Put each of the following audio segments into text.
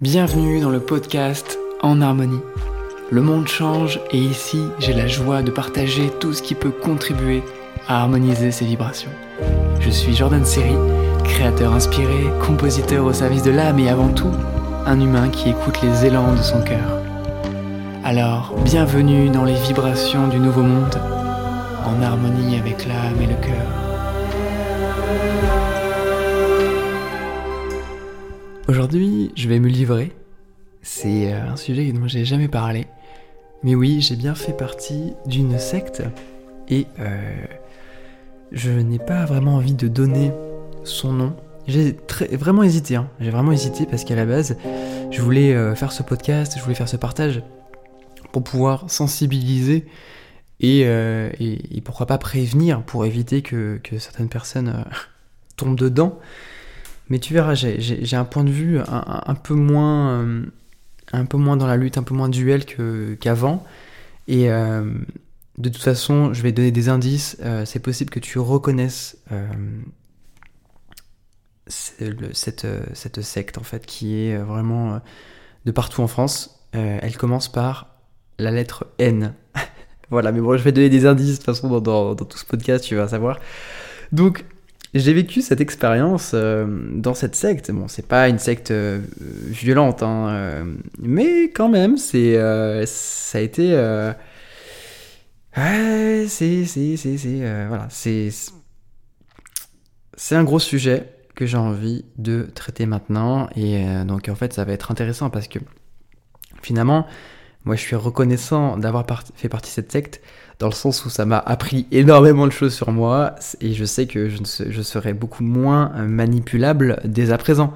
Bienvenue dans le podcast En Harmonie. Le monde change et ici j'ai la joie de partager tout ce qui peut contribuer à harmoniser ses vibrations. Je suis Jordan Seri, créateur inspiré, compositeur au service de l'âme et avant tout, un humain qui écoute les élans de son cœur. Alors, bienvenue dans les vibrations du nouveau monde, en harmonie avec l'âme et le cœur. Aujourd'hui, je vais me livrer. C'est euh, un sujet dont j'ai jamais parlé. Mais oui, j'ai bien fait partie d'une secte et euh, je n'ai pas vraiment envie de donner son nom. J'ai vraiment hésité, hein. j'ai vraiment hésité parce qu'à la base, je voulais euh, faire ce podcast, je voulais faire ce partage pour pouvoir sensibiliser et, pourquoi pas prévenir pour éviter que, certaines personnes tombent dedans. Mais tu verras, j'ai un point de vue un, peu moins, euh, un peu moins dans la lutte, un peu moins duel qu'avant. et euh, de toute façon, je vais donner des indices. Euh, c'est possible que tu reconnaisses cette, secte en fait qui est vraiment de partout en France. elle commence par la lettre N. voilà, mais bon, je vais donner des indices de toute façon dans, dans tout ce podcast, tu vas savoir. Donc, j'ai vécu cette expérience euh, dans cette secte. Bon, c'est pas une secte euh, violente, hein, euh, mais quand même, c'est, ça a été, ouais, c'est, c'est, c'est, c'est, voilà, c'est, c'est un gros sujet que j'ai envie de traiter maintenant, et donc en fait, ça va être intéressant parce que finalement, moi, je suis reconnaissant d'avoir fait partie de cette secte dans le sens où ça m'a appris énormément de choses sur moi et je sais que je, serai beaucoup moins manipulable dès à présent.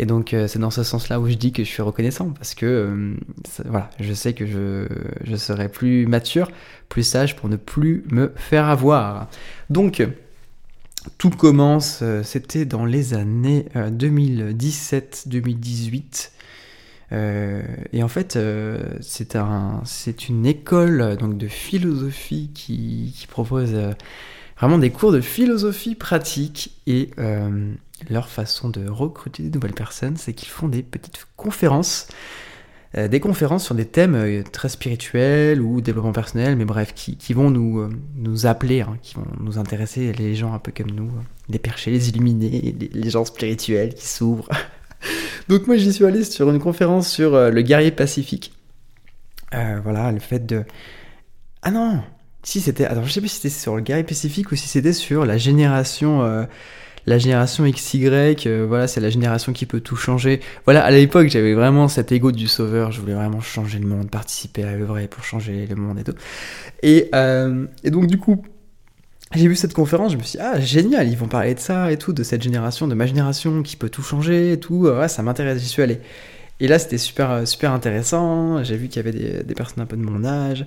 Et donc euh, c'est dans ce sens-là où je dis que je suis reconnaissant parce que euh, voilà, je sais que je, serai plus mature, plus sage pour ne plus me faire avoir. Donc tout commence, euh, c'était dans les années 2017-2018. Euh, et en fait, euh, c'est un, une école donc de philosophie qui, propose euh, vraiment des cours de philosophie pratique et leur façon de recruter de nouvelles personnes, c'est qu'ils font des petites conférences, des conférences sur des thèmes très spirituels ou développement personnel, mais bref, qui, vont nous, nous appeler, hein, qui vont nous intéresser, les gens un peu comme nous, les perchés, les illuminés, les gens spirituels qui s'ouvrent Donc moi j'y suis allé sur une conférence sur euh, le guerrier pacifique. Euh, voilà, le fait de... Ah non Si c'était... Alors je sais plus si c'était sur le guerrier pacifique ou si c'était sur la génération... Euh, la génération XY, voilà, c'est la génération qui peut tout changer. Voilà, à l'époque, j'avais vraiment cet ego du sauveur, je voulais vraiment changer le monde, participer à l'œuvre pour changer le monde et tout. Et, et donc, du coup, j'ai vu cette conférence, je me suis dit, ah, génial, ils vont parler de ça et tout, de cette génération, de ma génération qui peut tout changer et tout. Ouais, ça m'intéresse, j'y suis allé. Et là, c'était super, super intéressant. J'ai vu qu'il y avait des, personnes un peu de mon âge.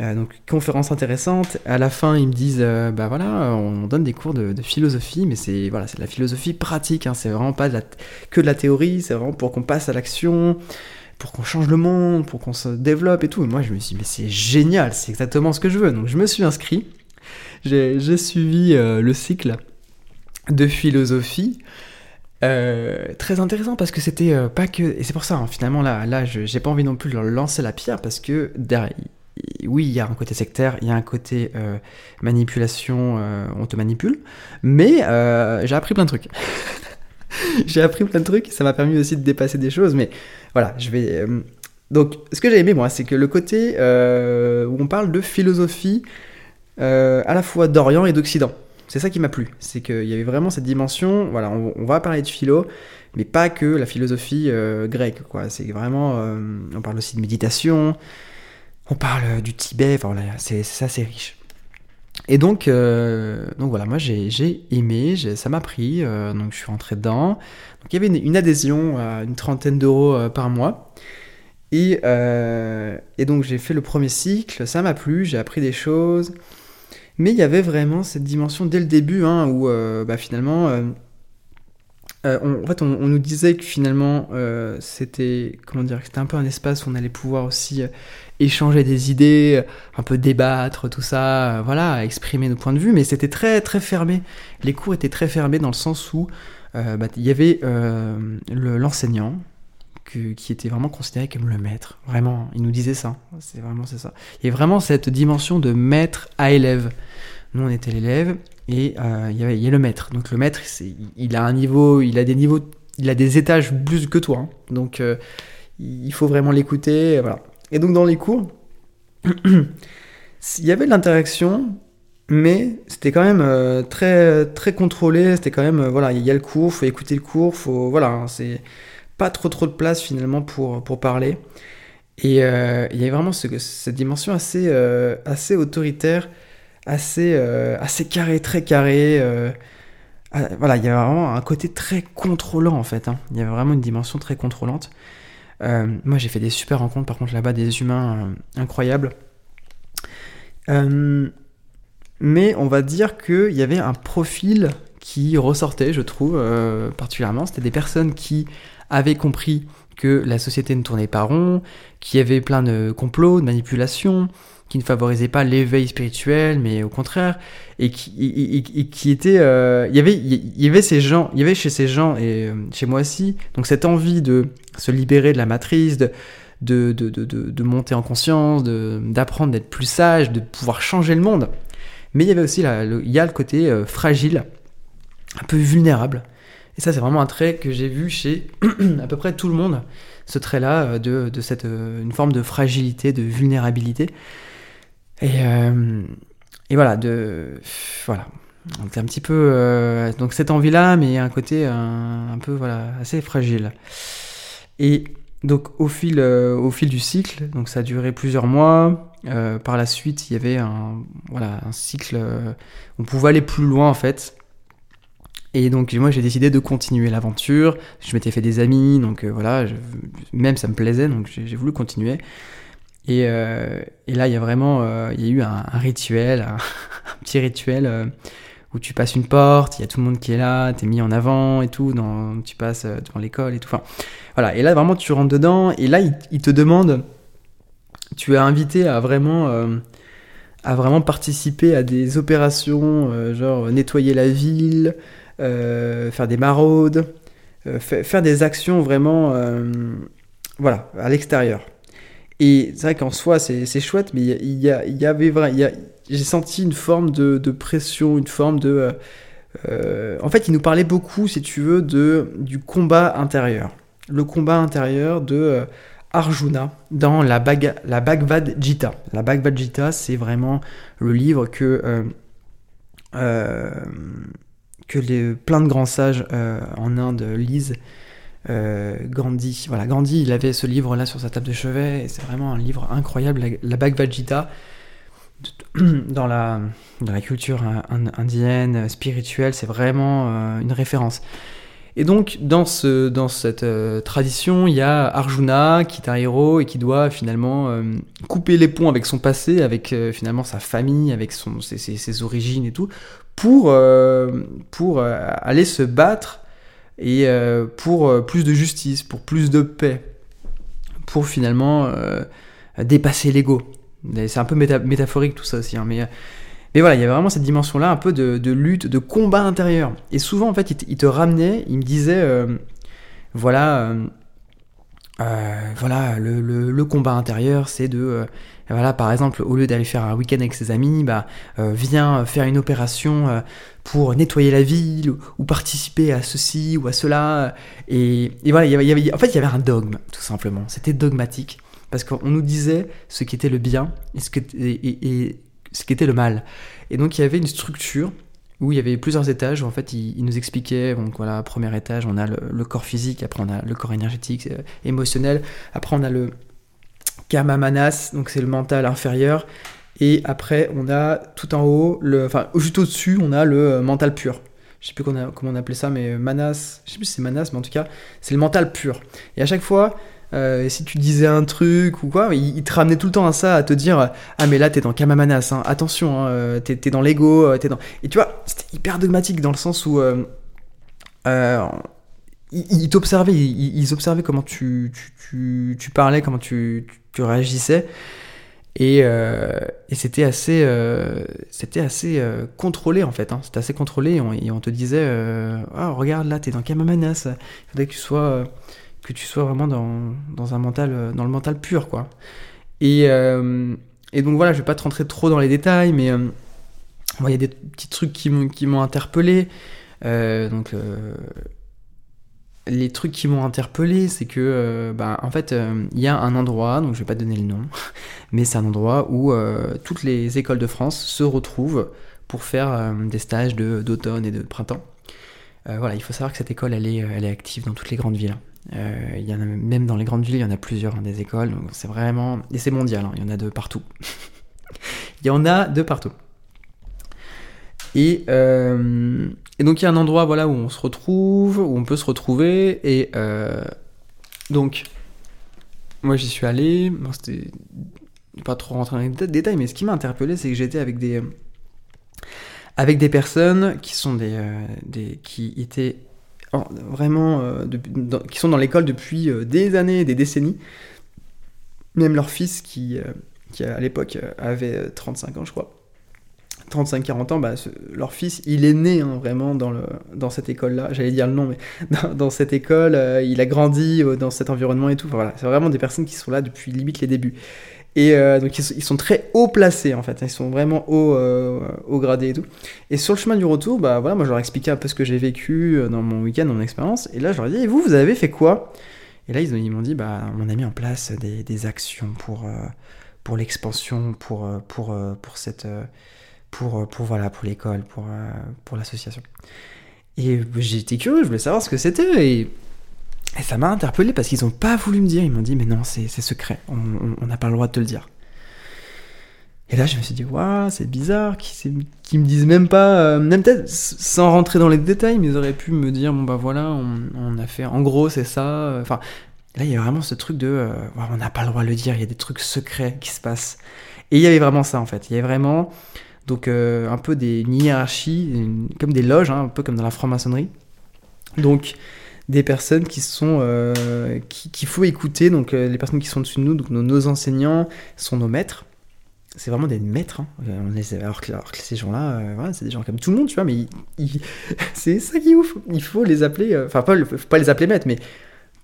Euh, donc, conférence intéressante. À la fin, ils me disent, euh, bah voilà, on donne des cours de, philosophie, mais c'est voilà, de la philosophie pratique. Hein, c'est vraiment pas que de la théorie. C'est vraiment pour qu'on passe à l'action, pour qu'on change le monde, pour qu'on se développe et tout. Et moi, je me suis dit, mais c'est génial, c'est exactement ce que je veux. Donc, je me suis inscrit j'ai suivi euh, le cycle de philosophie. Euh, très intéressant parce que c'était euh, pas que et c'est pour ça hein, finalement là là j'ai pas envie non plus de leur lancer la pierre parce que oui il y a un côté sectaire il y a un côté manipulation on te manipule mais j'ai appris plein de trucs j'ai appris plein de trucs ça m'a permis aussi de dépasser des choses mais voilà je vais donc ce que j'ai aimé moi c'est que le côté où on parle de philosophie euh, à la fois d'Orient et d'Occident. C'est ça qui m'a plu, c'est qu'il y avait vraiment cette dimension, voilà, on, va parler de philo, mais pas que la philosophie euh, grecque. C'est vraiment, euh, on parle aussi de méditation, on parle du Tibet, enfin voilà, c'est ça, c'est riche. Et donc, donc voilà, moi j'ai aimé, ça m'a pris, donc je suis rentré dedans. Il y avait une, adhésion à une trentaine d'euros par mois. Et donc j'ai fait le premier cycle, ça m'a plu, j'ai appris des choses. Mais il y avait vraiment cette dimension dès le début hein, où euh, bah, finalement, euh, euh, on, en fait, on, nous disait que finalement c'était comment dire, c'était un peu un espace où on allait pouvoir aussi échanger des idées, un peu débattre, tout ça, voilà, exprimer nos points de vue. Mais c'était très très fermé. Les cours étaient très fermés dans le sens où bah, il y avait l'enseignant qui était vraiment considéré comme le maître. Vraiment, il nous disait ça. C'est vraiment c'est ça. Il y a vraiment cette dimension de maître à élève. Nous, on était l'élève et euh, il, y il y a le maître. Donc le maître, il a un niveau, il a des niveaux, il a des étages plus que toi. Hein. Donc euh, il faut vraiment l'écouter. Voilà. Et donc dans les cours, il y avait de l'interaction, mais c'était quand même euh, très très contrôlé. C'était quand même voilà, il y a le cours, faut écouter le cours, faut voilà, hein, c'est pas trop trop de place finalement pour, pour parler. Et euh, il y a vraiment cette dimension assez, euh, assez autoritaire, assez, euh, assez carré, très carré. Ah, voilà, il y a vraiment un côté très contrôlant en fait. Hein. Il y a vraiment une dimension très contrôlante. moi j'ai fait des super rencontres par contre là-bas, des humains incroyables. mais on va dire qu'il y avait un profil qui ressortait, je trouve, particulièrement. C'était des personnes qui avait compris que la société ne tournait pas rond, qu'il y avait plein de complots, de manipulations, qui ne favorisaient pas l'éveil spirituel, mais au contraire, et qui, qui était, euh, il y avait, il y avait ces gens, il y avait chez ces gens et euh, chez moi aussi, donc cette envie de se libérer de la matrice, de de, de, de, de monter en conscience, d'apprendre d'être plus sage, de pouvoir changer le monde. Mais il y avait aussi le, il y a le côté euh, fragile, un peu vulnérable, et ça, c'est vraiment un trait que j'ai vu chez à peu près tout le monde, ce trait-là, euh, de, cette, euh, une forme de fragilité, de vulnérabilité. Et, euh, voilà, de, voilà. Un petit peu. donc, cette envie-là, mais un côté un, peu voilà, assez fragile. Et donc, au fil, au fil du cycle, donc ça a duré plusieurs mois. par la suite, il y avait un, voilà, un cycle. on pouvait aller plus loin, en fait. Et donc moi j'ai décidé de continuer l'aventure. Je m'étais fait des amis, donc euh, voilà, même ça me plaisait, donc j'ai voulu continuer. Et, euh, et, là il y a vraiment, euh, il y a eu un, rituel, un, petit rituel où tu passes une porte, il y a tout le monde qui est là, t'es mis en avant et tout, dans, tu passes devant l'école et tout. Enfin voilà, et là vraiment tu rentres dedans et là il, te demande, tu es invité à vraiment à vraiment participer à des opérations, genre nettoyer la ville, faire des maraudes, euh, faire des actions vraiment euh, voilà, à l'extérieur. Et c'est vrai qu'en soi, c'est chouette, mais il y, avait j'ai senti une forme de, pression, une forme de. en fait, il nous parlait beaucoup, si tu veux, de, du combat intérieur. Le combat intérieur de Arjuna dans la, la Bhagavad Gita. La Bhagavad Gita, c'est vraiment le livre que que les, plein de grands sages euh, en Inde lisent. Euh, Gandhi, voilà, Gandhi, il avait ce livre-là sur sa table de chevet, et c'est vraiment un livre incroyable, la, Bhagavad Gita, dans la, dans la culture indienne, spirituelle, c'est vraiment euh, une référence. Et donc, dans, ce, dans cette tradition, il y a Arjuna, qui est un héros et qui doit finalement couper les ponts avec son passé, avec finalement sa famille, avec ses, origines et tout, pour, euh, pour euh, aller se battre et euh, pour plus de justice, pour plus de paix, pour finalement dépasser l'ego. C'est un peu métaphorique tout ça aussi, hein, mais, mais voilà, il y avait vraiment cette dimension-là, un peu de, lutte, de combat intérieur. Et souvent, en fait, il, te ramenait, il me disait, voilà, voilà, le, le, combat intérieur, c'est de voilà, par exemple, au lieu d'aller faire un week-end avec ses amis, bah, euh, viens faire une opération euh, pour nettoyer la ville ou, participer à ceci ou à cela. Et, voilà, il y avait, en fait, il y avait un dogme, tout simplement. C'était dogmatique parce qu'on nous disait ce qui était le bien et ce qui était, et, ce qui était le mal. Et donc, il y avait une structure où il y avait plusieurs étages où en fait il, nous expliquait donc voilà premier étage on a le, corps physique après on a le corps énergétique euh, émotionnel après on a le Kamamanas, donc c'est le mental inférieur. Et après, on a tout en haut, le, enfin juste au-dessus, on a le euh, mental pur. Je sais plus comment on appelait ça, mais Manas, je sais plus si c'est Manas, mais en tout cas, c'est le mental pur. Et à chaque fois, euh, si tu disais un truc ou quoi, il, te ramenait tout le temps à ça, à te dire Ah, mais là, t'es dans Kamamanas, hein, attention, hein, euh, t'es, dans l'ego, t'es dans. Et tu vois, c'était hyper dogmatique dans le sens où. ils, t'observaient, ils, observaient comment tu, tu, tu, parlais, comment tu, tu réagissais. Et, euh, et c'était assez, euh, c'était assez euh, contrôlé en fait. Hein. C'était assez contrôlé et on, te disait oh, regarde là, t'es dans Kamamanas. Il faudrait que tu sois, que tu sois vraiment dans, un mental, dans le mental pur, quoi. Et, et donc voilà, je vais pas te rentrer trop dans les détails, mais il y a des petits trucs qui m'ont interpellé. donc les trucs qui m'ont interpellé, c'est que, euh, bah, en fait, euh, il y a un endroit, donc je vais pas donner le nom, mais c'est un endroit où euh, toutes les écoles de France se retrouvent pour faire des stages d'automne et de printemps. voilà, il faut savoir que cette école, elle est active dans toutes les grandes villes. Il y en a, même dans les grandes villes, il y en a plusieurs hein, des écoles, donc c'est vraiment. Et c'est mondial, hein, il y en a de partout. il y en a de partout. Et, euh, et donc il y a un endroit voilà, où on se retrouve, où on peut se retrouver. Et euh, donc, moi j'y suis allé. Bon, c'était pas trop rentrer dans les détails, mais ce qui m'a interpellé, c'est que j'étais avec des avec des personnes qui sont euh, des qui étaient vraiment qui sont dans l'école depuis des années, des décennies. Même leur fils qui, qui à l'époque avait 35 ans, je crois 35-40 ans, bah, leur fils, il est né hein, vraiment dans, le, dans cette école-là. J'allais dire le nom, mais dans, cette école, euh, il a grandi euh, dans cet environnement et tout. voilà, c'est vraiment des personnes qui sont là depuis limite les débuts. Et euh, donc ils sont, très haut placés en fait, ils sont vraiment haut, haut gradés et tout. Et sur le chemin du retour, bah voilà, moi je leur ai expliqué un peu ce que j'ai vécu dans mon week-end, mon expérience. Et là je leur ai dit, et vous, vous avez fait quoi? Et là ils, m'ont dit, bah on a mis en place des, actions pour, pour l'expansion, pour, pour, pour cette pour, euh, pour, voilà, pour l'école, pour, euh, pour l'association. Et j'étais curieux, je voulais savoir ce que c'était. Et, ça m'a interpellé parce qu'ils n'ont pas voulu me dire. Ils m'ont dit, mais non, c'est secret, on n'a pas le droit de te le dire. Et là, je me suis dit, waouh, c'est bizarre qu'ils me disent même pas, euh, même peut-être sans rentrer dans les détails, mais ils auraient pu me dire, bon bah voilà, on, a fait, en gros, c'est ça. Enfin, là, il y a vraiment ce truc de, on n'a pas le droit de le dire, il y a des trucs secrets qui se passent. Et il y avait vraiment ça, en fait. Il y avait vraiment donc euh, un peu des hiérarchies, comme des loges, hein, un peu comme dans la franc-maçonnerie. Donc des personnes qui sont euh, qu'il faut écouter. Donc euh, les personnes qui sont dessus de nous, donc nos, enseignants, sont nos maîtres. C'est vraiment des maîtres. Hein. alors, que, ces gens-là, c'est des gens comme tout le monde, tu vois. Mais c'est ça qui est ouf. Il faut les appeler, enfin pas, pas les appeler maîtres, mais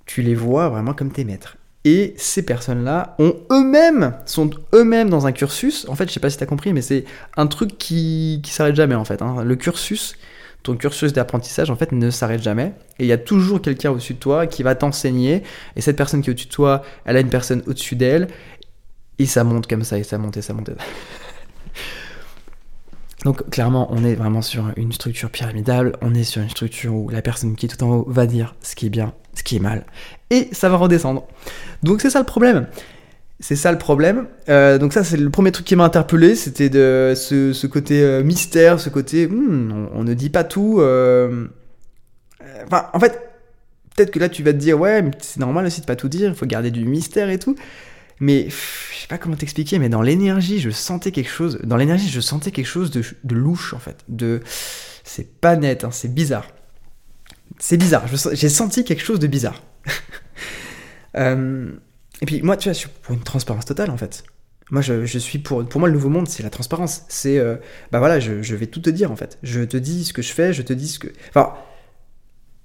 tu les vois vraiment comme tes maîtres. Et ces personnes-là ont eux-mêmes, sont eux-mêmes dans un cursus. En fait, je sais pas si tu as compris, mais c'est un truc qui, qui s'arrête jamais en fait. Hein. Le cursus, ton cursus d'apprentissage en fait ne s'arrête jamais. Et il y a toujours quelqu'un au-dessus de toi qui va t'enseigner. Et cette personne qui est au-dessus de toi, elle a une personne au-dessus d'elle. Et ça monte comme ça, et ça monte, et ça monte. Donc clairement, on est vraiment sur une structure pyramidale, on est sur une structure où la personne qui est tout en haut va dire ce qui est bien, ce qui est mal, et ça va redescendre. Donc c'est ça le problème. C'est ça le problème. Euh, donc ça c'est le premier truc qui m'a interpellé, c'était de ce, côté euh, mystère, ce côté hmm, on, ne dit pas tout. Euh, enfin en fait, peut-être que là tu vas te dire ouais mais c'est normal aussi de pas tout dire, il faut garder du mystère et tout. Mais je sais pas comment t'expliquer, mais dans l'énergie, je sentais quelque chose. Dans l'énergie, je sentais quelque chose de, louche en fait. De, c'est pas net, hein, c'est bizarre. C'est bizarre. J'ai senti quelque chose de bizarre. Euh, et puis moi, tu vois, je suis pour une transparence totale en fait. Moi, je, suis pour. Pour moi, le nouveau monde, c'est la transparence. C'est, euh, bah voilà, je, vais tout te dire en fait. Je te dis ce que je fais, je te dis ce que. Enfin,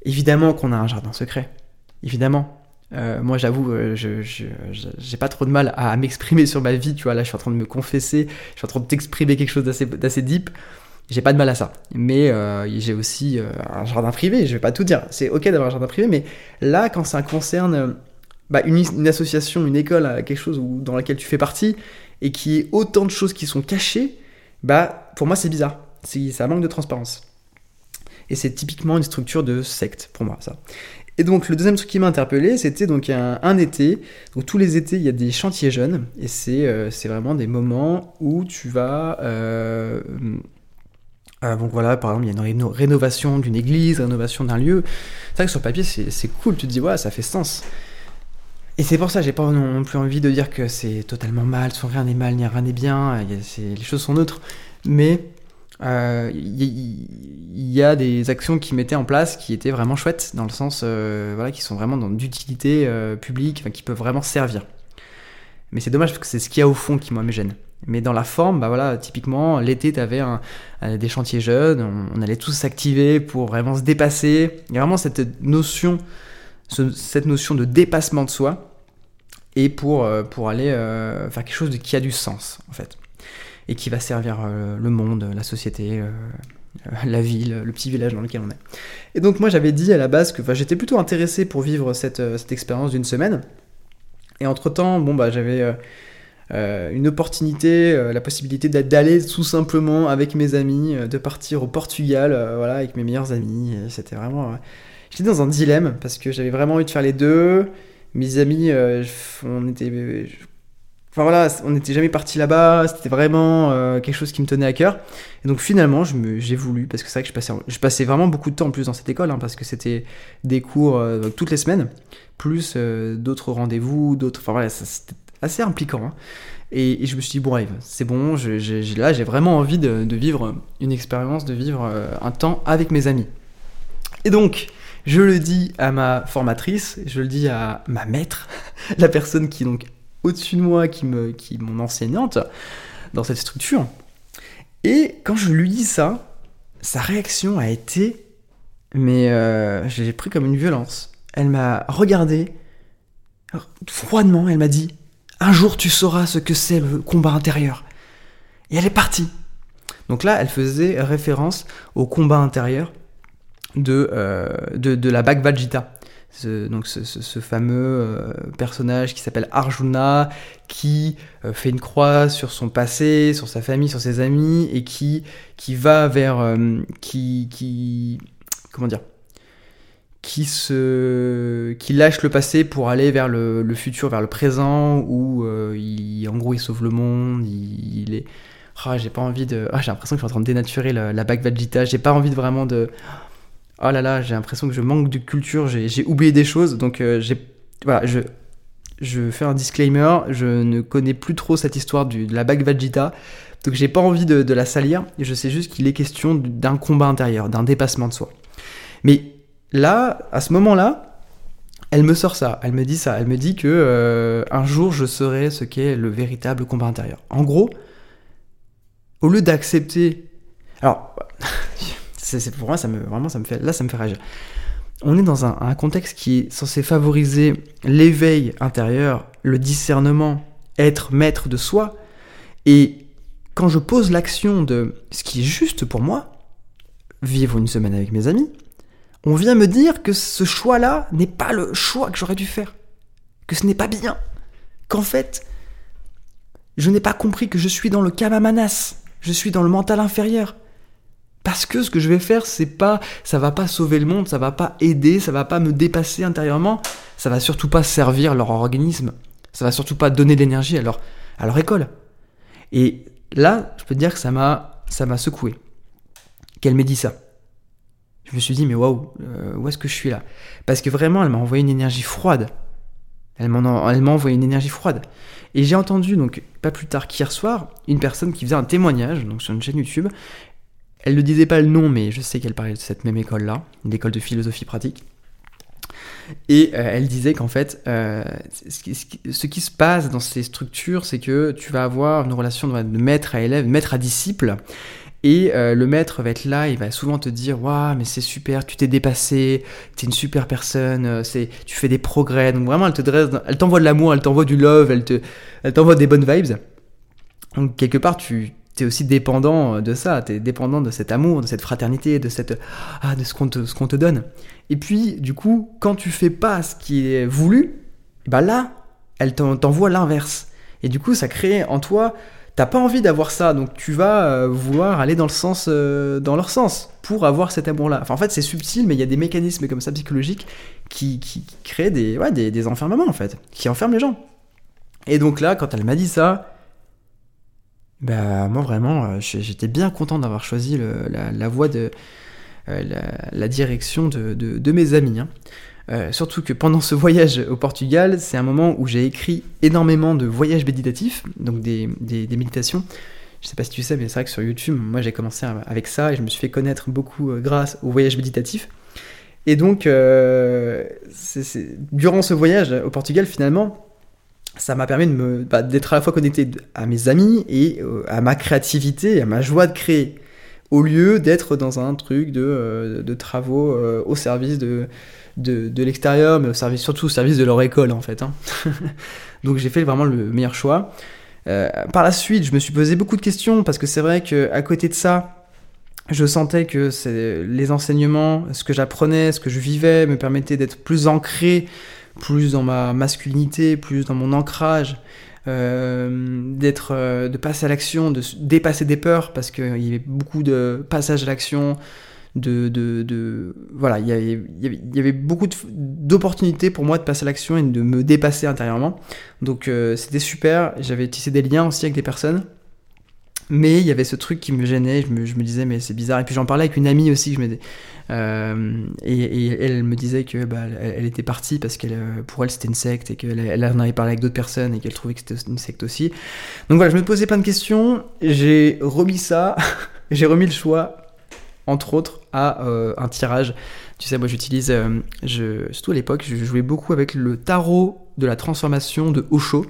évidemment qu'on a un jardin secret. Évidemment. Euh, moi, j'avoue, euh, je j'ai pas trop de mal à, m'exprimer sur ma vie. Tu vois, là, je suis en train de me confesser, je suis en train de t'exprimer quelque chose d'assez deep. J'ai pas de mal à ça. Mais euh, j'ai aussi un jardin privé. Je vais pas tout dire. C'est ok d'avoir un jardin privé, mais là, quand ça concerne bah, une, association, une école, quelque chose dans laquelle tu fais partie, et qui est autant de choses qui sont cachées, bah, pour moi, c'est bizarre. Ça manque de transparence. Et c'est typiquement une structure de secte pour moi, ça. Et donc le deuxième truc qui m'a interpellé, c'était donc un, été. Donc tous les étés, il y a des chantiers jeunes, et c'est euh, vraiment des moments où tu vas euh, euh, donc voilà, par exemple, il y a une rénovation d'une église, rénovation d'un lieu. C'est vrai que sur papier, c'est cool, tu te dis, ouais, ça fait sens. Et c'est pour ça, j'ai pas non plus envie de dire que c'est totalement mal, soit rien n'est mal, ni rien n'est bien, les choses sont neutres. Mais il euh, y, a des actions qui mettaient en place qui étaient vraiment chouettes, dans le sens, euh, voilà, qui sont vraiment d'utilité euh, publique, qui peuvent vraiment servir. Mais c'est dommage parce que c'est ce qu'il y a au fond qui, moi, me gêne. Mais dans la forme, bah voilà, typiquement, l'été, tu avais des chantiers jeunes, on, allait tous s'activer pour vraiment se dépasser. Il y a vraiment cette notion cette notion de dépassement de soi, et pour, pour aller faire quelque chose qui a du sens, en fait, et qui va servir le monde, la société, la ville, le petit village dans lequel on est. Et donc moi j'avais dit à la base que j'étais plutôt intéressé pour vivre cette, cette expérience d'une semaine. Et entre-temps, bon bah j'avais euh, une opportunité, euh, la possibilité d'aller tout simplement avec mes amis, euh, de partir au Portugal, voilà, avec mes meilleurs amis. C'était vraiment. J'étais dans un dilemme parce que j'avais vraiment envie de faire les deux. Mes amis, on était. Enfin voilà, on n'était jamais parti là-bas, c'était vraiment quelque chose qui me tenait à cœur. Et donc finalement, j'ai voulu, parce que c'est vrai que je passais, je passais vraiment beaucoup de temps en plus dans cette école, hein, parce que c'était des cours toutes les semaines, plus d'autres rendez-vous, d'autres. Enfin voilà, c'était assez impliquant. Hein. Et, je me suis dit, bon, c'est bon, là j'ai vraiment envie de, vivre une expérience, de vivre euh, un temps avec mes amis. Et donc, je le dis à ma formatrice, je le dis à ma maître, la personne qui est donc au-dessus de moi, qui, me, qui est mon enseignante dans cette structure. Et quand je lui dis ça, sa réaction a été, mais euh, j'ai pris comme une violence. Elle m'a regardé froidement, elle m'a dit un jour tu sauras ce que c'est le combat intérieur. Et elle est partie. Donc là, elle faisait référence au combat intérieur de, euh, de, la Bhagavad Gita. Ce, donc ce, fameux euh, personnage qui s'appelle Arjuna, qui euh, fait une croix sur son passé, sur sa famille, sur ses amis, et qui, qui va vers... qui, qui... Comment dire qui, se, qui lâche le passé pour aller vers le, futur, vers le présent, où il, en gros il sauve le monde, il, est... Ah, j'ai pas envie de... Ah, j'ai l'impression que je suis en train de dénaturer la, la Bhagavad Gita, j'ai pas envie de vraiment de... là là, j'ai l'impression que je manque de culture, j'ai oublié des choses, donc euh. Voilà, je, fais un disclaimer, je ne connais plus trop cette histoire de la Bhagavad Gita, donc j'ai pas envie de, de la salir, je sais juste qu'il est question d'un combat intérieur, d'un dépassement de soi. Mais là, à ce moment-là, elle me sort ça, elle me dit ça, elle me dit que euh, un jour je saurai ce qu'est le véritable combat intérieur. En gros, au lieu d'accepter, alors, c'est pour moi ça me vraiment ça me fait là ça me fait réagir. On est dans un, un contexte qui est censé favoriser l'éveil intérieur, le discernement, être maître de soi, et quand je pose l'action de ce qui est juste pour moi, vivre une semaine avec mes amis, on vient me dire que ce choix-là n'est pas le choix que j'aurais dû faire, que ce n'est pas bien, qu'en fait, je n'ai pas compris que je suis dans le kamamanas, je suis dans le mental inférieur. Parce que ce que je vais faire, c'est pas, ça va pas sauver le monde, ça va pas aider, ça va pas me dépasser intérieurement, ça va surtout pas servir leur organisme, ça va surtout pas donner de l'énergie à leur, à leur école. Et là, je peux te dire que ça m'a, ça m'a secoué. Qu'elle m'ait dit ça je me suis dit, mais waouh, euh, où est-ce que je suis là? Parce que vraiment, elle m'a envoyé une énergie froide. Elle m'a envoyé une énergie froide. Et j'ai entendu, donc pas plus tard qu'hier soir, une personne qui faisait un témoignage donc sur une chaîne YouTube. Elle ne disait pas le nom, mais je sais qu'elle parlait de cette même école-là, une école de philosophie pratique. Et euh, elle disait qu'en fait, euh, ce, qui, se passe dans ces structures, c'est que tu vas avoir une relation de maître à élève, maître à disciple, et euh, le maître va être là, il va souvent te dire Waouh, mais c'est super, tu t'es dépassé, tu es une super personne, c'est, tu fais des progrès. Donc vraiment, elle te dresse, elle t'envoie de l'amour, elle t'envoie du love, elle, te, elle t'envoie des bonnes vibes. Donc quelque part, tu es aussi dépendant de ça, tu es dépendant de cet amour, de cette fraternité, de, cette, ah, de ce, qu'on te, te donne. Et puis, du coup, quand tu fais pas ce qui est voulu, bah là, elle t'envoie l'inverse. Et du coup, ça crée en toi t'as pas envie d'avoir ça, donc tu vas euh, vouloir aller dans le sens, euh, dans leur sens, pour avoir cet amour-là. Enfin, en fait, c'est subtil, mais il y a des mécanismes comme ça psychologiques qui, qui, créent des, ouais, des, des, enfermements, en fait, qui enferment les gens. Et donc là, quand elle m'a dit ça, bah moi vraiment, euh, j'étais bien content d'avoir choisi la, voie de la, la, direction de, mes amis. Hein. Euh, surtout que pendant ce voyage au Portugal, c'est un moment où j'ai écrit énormément de voyages méditatifs, donc des, méditations. Je sais pas si tu sais, mais c'est vrai que sur YouTube, moi j'ai commencé avec ça et je me suis fait connaître beaucoup euh, grâce aux voyages méditatifs. Et donc, euh, durant ce voyage au Portugal, finalement, ça m'a permis bah, d'être à la fois connecté à mes amis et à ma créativité, à ma joie de créer, au lieu d'être dans un truc de, de travaux au service de, l'extérieur, mais surtout au service de leur école en fait. Hein. Donc j'ai fait vraiment le meilleur choix. Euh, par la suite, je me suis posé beaucoup de questions parce que c'est vrai qu'à côté de ça, je sentais que les enseignements, ce que j'apprenais, ce que je vivais, me permettaient d'être plus ancré, plus dans ma masculinité, plus dans mon ancrage, euh, d'être, euh, de passer à l'action, de dépasser des peurs, parce qu'il y avait beaucoup de passages à l'action, de, de, de, voilà, il y avait, il y avait beaucoup d'opportunités pour moi de passer à l'action et de me dépasser intérieurement. Donc euh, c'était super. J'avais tissé des liens aussi avec des personnes. Mais il y avait ce truc qui me gênait, je me, disais mais c'est bizarre. Et puis j'en parlais avec une amie aussi, je me, euh, et, elle me disait que bah, elle, était partie parce qu'elle, euh, pour elle c'était une secte et qu'elle elle en avait parlé avec d'autres personnes et qu'elle trouvait que c'était une secte aussi. Donc voilà, je me posais plein de questions, j'ai remis ça, j'ai remis le choix entre autres, à euh, un tirage. Tu sais, moi j'utilise, euh, surtout à l'époque, je jouais beaucoup avec le tarot de la transformation de Osho.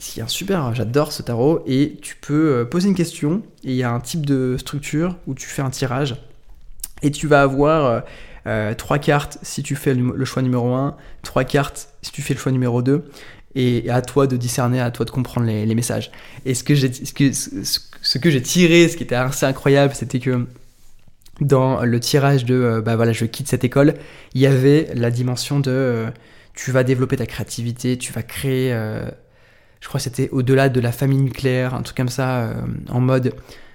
C'est un super, j'adore ce tarot, et tu peux euh, poser une question, et il y a un type de structure où tu fais un tirage, et tu vas avoir trois cartes si tu fais le, choix numéro 1, trois cartes si tu fais le choix numéro 2, et à toi de discerner, à toi de comprendre les, messages. Et ce que j'ai tiré, ce qui était assez incroyable, c'était que dans le tirage de euh, bah voilà, je quitte cette école, il y avait la dimension de euh, tu vas développer ta créativité, tu vas créer, euh, je crois que c'était au-delà de la famille nucléaire, un truc comme ça, en mode.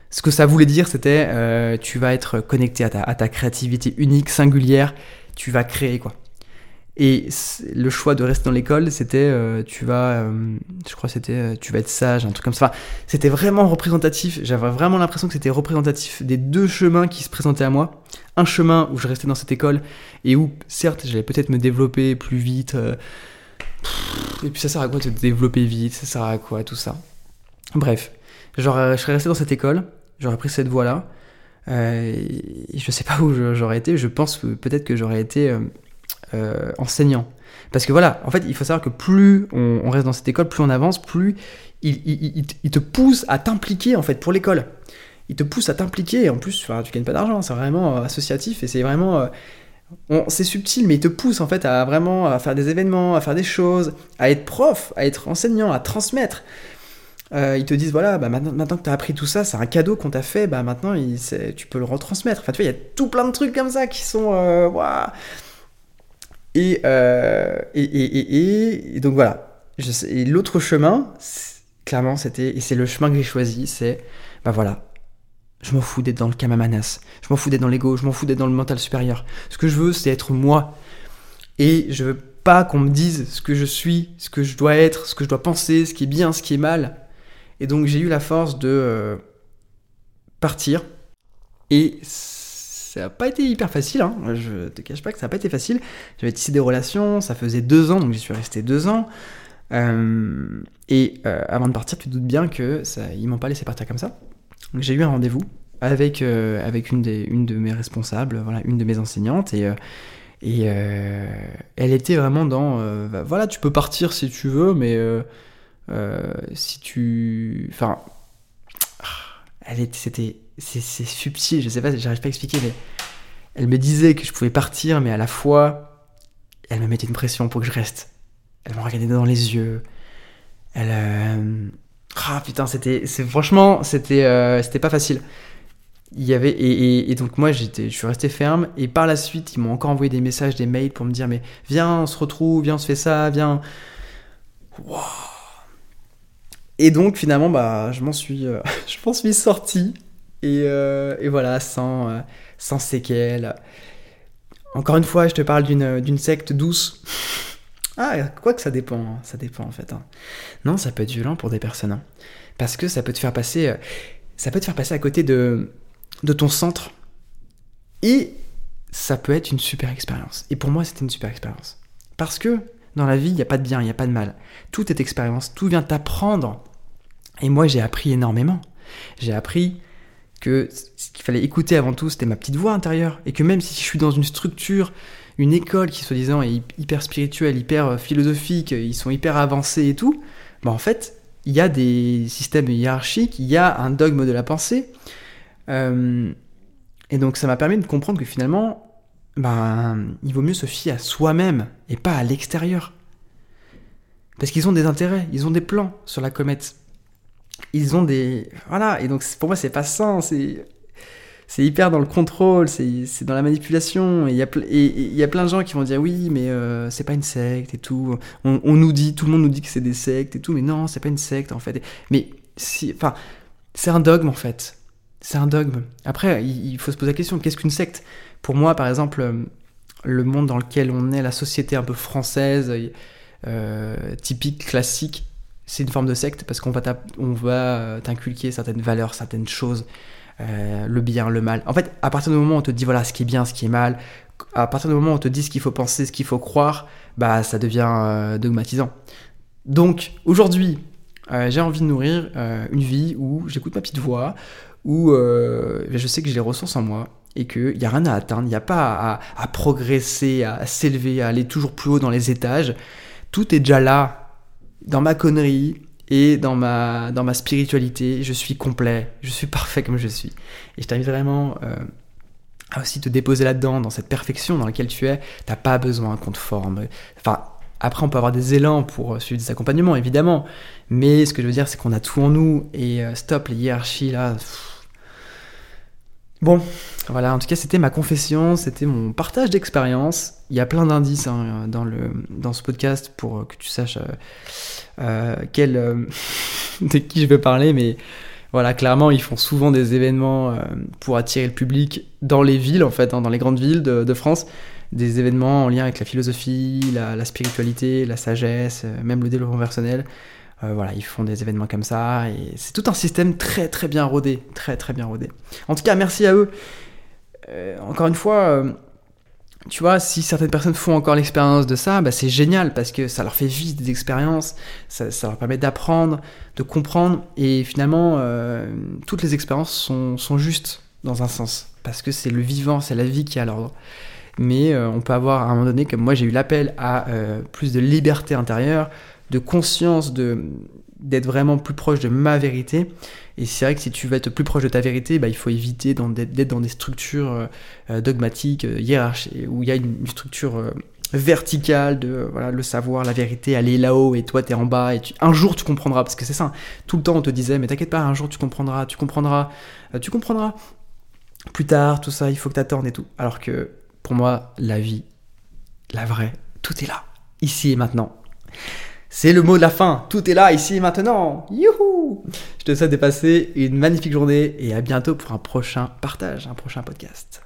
Ce que ça voulait dire, c'était tu vas être connecté à ta, créativité unique, singulière, tu vas créer quoi. Et le choix de rester dans l'école, c'était euh, tu vas, euh, je crois c'était euh, tu vas être sage, un truc comme ça. Enfin, c'était vraiment représentatif. J'avais vraiment l'impression que c'était représentatif des deux chemins qui se présentaient à moi. Un chemin où je restais dans cette école et où, certes, j'allais peut-être me développer plus vite. Et puis ça sert à quoi de te développer vite Ça sert à quoi tout ça Bref, genre, je serais resté dans cette école, j'aurais pris cette voie-là. et je sais pas où j'aurais été. Je pense peut-être que j'aurais été euh, enseignant. Parce que voilà, en fait, il faut savoir que plus on, reste dans cette école, plus on avance, plus il, te pousse à t'impliquer en fait pour l'école. Il te pousse à t'impliquer en plus, enfin, tu gagnes pas d'argent, c'est vraiment euh, associatif et c'est vraiment. Euh, c'est subtil, mais il te pousse en fait à vraiment à faire des événements, à faire des choses, à être prof, à être enseignant, à transmettre. ils te disent voilà, bah, maintenant, que tu as appris tout ça, c'est un cadeau qu'on t'a fait, bah maintenant tu peux le retransmettre. Enfin, tu vois, il y a tout plein de trucs comme ça qui sont. Euh, et, et, donc voilà. et l'autre chemin, clairement, c'était, et c'est le chemin que j'ai choisi, c'est, bah voilà, je m'en fous d'être dans le kamamanas, je m'en fous d'être dans l'ego, je m'en fous d'être dans le mental supérieur. Ce que je veux, c'est être moi. Et je veux pas qu'on me dise ce que je suis, ce que je dois être, ce que je dois penser, ce qui est bien, ce qui est mal. Et donc j'ai eu la force de euh, partir. Et ça n'a pas été hyper facile, hein. je te cache pas que ça n'a pas été facile. J'avais tissé des relations, ça faisait deux ans, donc j'y suis resté deux ans. Euh, et euh, avant de partir, tu te doutes bien que ça, ils m'ont pas laissé partir comme ça. J'ai eu un rendez-vous avec, euh, avec une, des, une de mes responsables, voilà, une de mes enseignantes, et, et elle était vraiment dans, bah, voilà, tu peux partir si tu veux, mais si tu, enfin, elle était, c'était c'est subtil, je sais pas, j'arrive pas à expliquer, mais elle me disait que je pouvais partir, mais à la fois, elle me mettait une pression pour que je reste. Elle me regardait dans les yeux. Elle. Euh, ah putain, c'était. Franchement, c'était euh, c'était pas facile. Il y avait. Et, donc, moi, j'étais, je suis resté ferme. Et par la suite, ils m'ont encore envoyé des messages, des mails pour me dire Mais viens, on se retrouve, viens, on se fait ça, viens. Et donc, finalement, bah, je m'en suis, euh, je m'en suis sorti. Euh, et, voilà, sans, euh, sans séquelles. Encore une fois, je te parle d'une secte douce. Ah, quoi que ça dépend, hein, ça dépend en fait. Hein. Non, ça peut être violent pour des personnes. Hein. parce que ça peut te faire passer, euh, ça peut te faire passer à côté de, de ton centre. Et ça peut être une super expérience. Et pour moi, c'était une super expérience. Parce que dans la vie, il n'y a pas de bien, il n'y a pas de mal. Tout est expérience, tout vient t'apprendre. Et moi, j'ai appris énormément. J'ai appris que ce qu'il fallait écouter avant tout, c'était ma petite voix intérieure, et que même si je suis dans une structure, une école qui soi-disant est hyper spirituelle, hyper euh, philosophique, ils sont hyper avancés et tout, bah en fait, il y a des systèmes hiérarchiques, il y a un dogme de la pensée, euh, et donc ça m'a permis de comprendre que finalement, ben, il vaut mieux se fier à soi-même et pas à l'extérieur. Parce qu'ils ont des intérêts, ils ont des plans sur la comète. Ils ont des... Voilà, et donc pour moi c'est pas ça, c'est... C'est hyper dans le contrôle, c'est dans la manipulation. Et il y, y a plein de gens qui vont dire oui, mais euh, c'est pas une secte et tout. On, nous dit, tout le monde nous dit que c'est des sectes et tout, mais non, c'est pas une secte en fait. Mais si, enfin, c'est un dogme en fait. C'est un dogme. Après, il faut se poser la question qu'est-ce qu'une secte? Pour moi, par exemple, euh, le monde dans lequel on est, la société un peu française, euh, typique, classique, c'est une forme de secte parce qu'on va t'inculquer certaines valeurs, certaines choses, euh, le bien, le mal. En fait, à partir du moment où on te dit voilà ce qui est bien, ce qui est mal, à partir du moment où on te dit ce qu'il faut penser, ce qu'il faut croire, bah ça devient dogmatisant. Donc aujourd'hui, j'ai envie de nourrir une vie où j'écoute ma petite voix, où je sais que j'ai les ressources en moi, et qu'il n'y a rien à atteindre, il n'y a pas à progresser, à s'élever, à aller toujours plus haut dans les étages tout est déjà là, dans ma connerie et dans ma, dans ma spiritualité. Je suis complet, je suis parfait comme je suis. Et je t'invite vraiment euh, à aussi te déposer là-dedans, dans cette perfection dans laquelle tu es. T'as pas besoin qu'on te forme. Enfin, après, on peut avoir des élans pour suivre des accompagnements, évidemment. Mais ce que je veux dire, c'est qu'on a tout en nous. Et euh, stop, les hiérarchies, là. Bon, voilà, en tout cas, c'était ma confession, c'était mon partage d'expérience. Il y a plein d'indices hein, dans, le, dans ce podcast pour que tu saches euh, euh euh, de qui je veux parler, mais voilà, clairement, ils font souvent des événements euh, pour attirer le public dans les villes, en fait, hein, dans les grandes villes de, France, des événements en lien avec la philosophie, la, la spiritualité, la sagesse, même le développement personnel. Euh, voilà, ils font des événements comme ça et c'est tout un système très très bien rodé, très très bien rodé. En tout cas, merci à eux. Euh, encore une fois, euh, tu vois, si certaines personnes font encore l'expérience de ça, bah, c'est génial parce que ça leur fait vivre des expériences, ça, leur permet d'apprendre, de comprendre et finalement, toutes les expériences sont, sont justes dans un sens parce que c'est le vivant, c'est la vie qui à l'ordre mais on peut avoir à un moment donné, comme moi j'ai eu l'appel à plus de liberté intérieure, de conscience de d'être vraiment plus proche de ma vérité. Et c'est vrai que si tu veux être plus proche de ta vérité, bah, il faut éviter d'être dans des structures euh, euh, dogmatiques, euh, hiérarchiques, où il y a une, structure verticale de voilà, le savoir, la vérité, elle est là-haut et toi tu es en bas. Et un jour tu comprendras, parce que c'est ça. Tout le temps on te disait, mais t'inquiète pas, un jour tu comprendras, tu comprendras, tu comprendras. Plus tard, tout ça, il faut que t'attendes et tout. Alors que pour moi, la vie, la vraie, tout est là, ici et maintenant. C'est le mot de la fin. Tout est là, ici et maintenant. Youhou Je te souhaite de passer une magnifique journée et à bientôt pour un prochain partage, un prochain podcast.